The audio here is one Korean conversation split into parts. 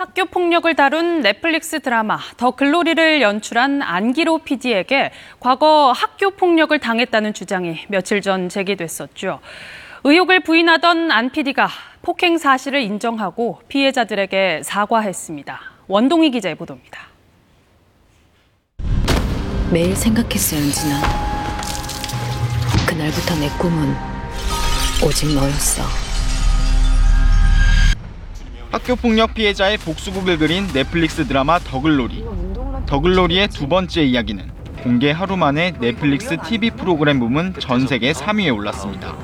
학교 폭력을 다룬 넷플릭스 드라마 더 글로리를 연출한 안기로 PD에게 과거 학교 폭력을 당했다는 주장이 며칠 전 제기됐었죠. 의혹을 부인하던 안 PD가 폭행 사실을 인정하고 피해자들에게 사과했습니다. 원동희 기자의 보도입니다. 매일 생각했어, 연진아. 그날부터 내 꿈은 오직 너였어. 학교 폭력 피해자의 복수극을 그린 넷플릭스 드라마 더글로리. 더글로리의 두 번째 이야기는 공개 하루 만에 넷플릭스 TV 프로그램 부문 전 세계 3위에 올랐습니다.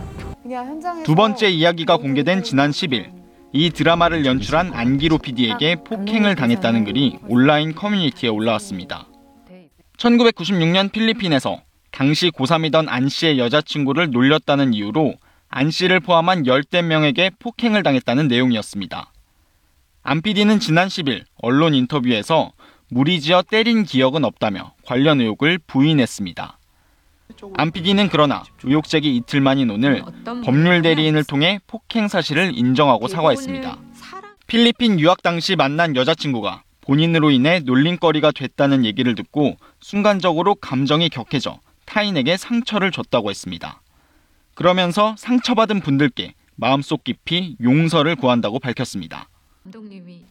두 번째 이야기가 공개된 지난 10일 이 드라마를 연출한 안기로 PD에게 폭행을 당했다는 글이 온라인 커뮤니티에 올라왔습니다. 1996년 필리핀에서 당시 고3이던 안 씨의 여자친구를 놀렸다는 이유로 안 씨를 포함한 10대 명에게 폭행을 당했다는 내용이었습니다. 안 PD는 지난 10일 언론 인터뷰에서 무리지어 때린 기억은 없다며 관련 의혹을 부인했습니다. 안 PD는 그러나 의혹 제기 이틀 만인 오늘 법률 대리인을 통해 폭행 사실을 인정하고 사과했습니다. 필리핀 유학 당시 만난 여자친구가 본인으로 인해 놀림거리가 됐다는 얘기를 듣고 순간적으로 감정이 격해져 타인에게 상처를 줬다고 했습니다. 그러면서 상처받은 분들께 마음속 깊이 용서를 구한다고 밝혔습니다.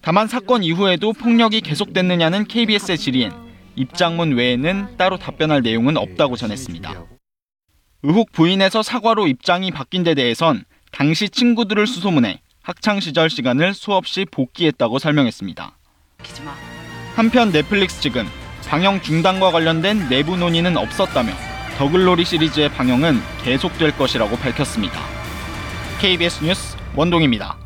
다만 사건 이후에도 폭력이 계속됐느냐는 KBS의 질의엔 입장문 외에는 따로 답변할 내용은 없다고 전했습니다. 의혹 부인에서 사과로 입장이 바뀐 데 대해선 당시 친구들을 수소문해 학창 시절 시간을 수없이 복귀했다고 설명했습니다. 한편 넷플릭스 측은 방영 중단과 관련된 내부 논의는 없었다며 더글로리 시리즈의 방영은 계속될 것이라고 밝혔습니다. KBS 뉴스 원동입니다.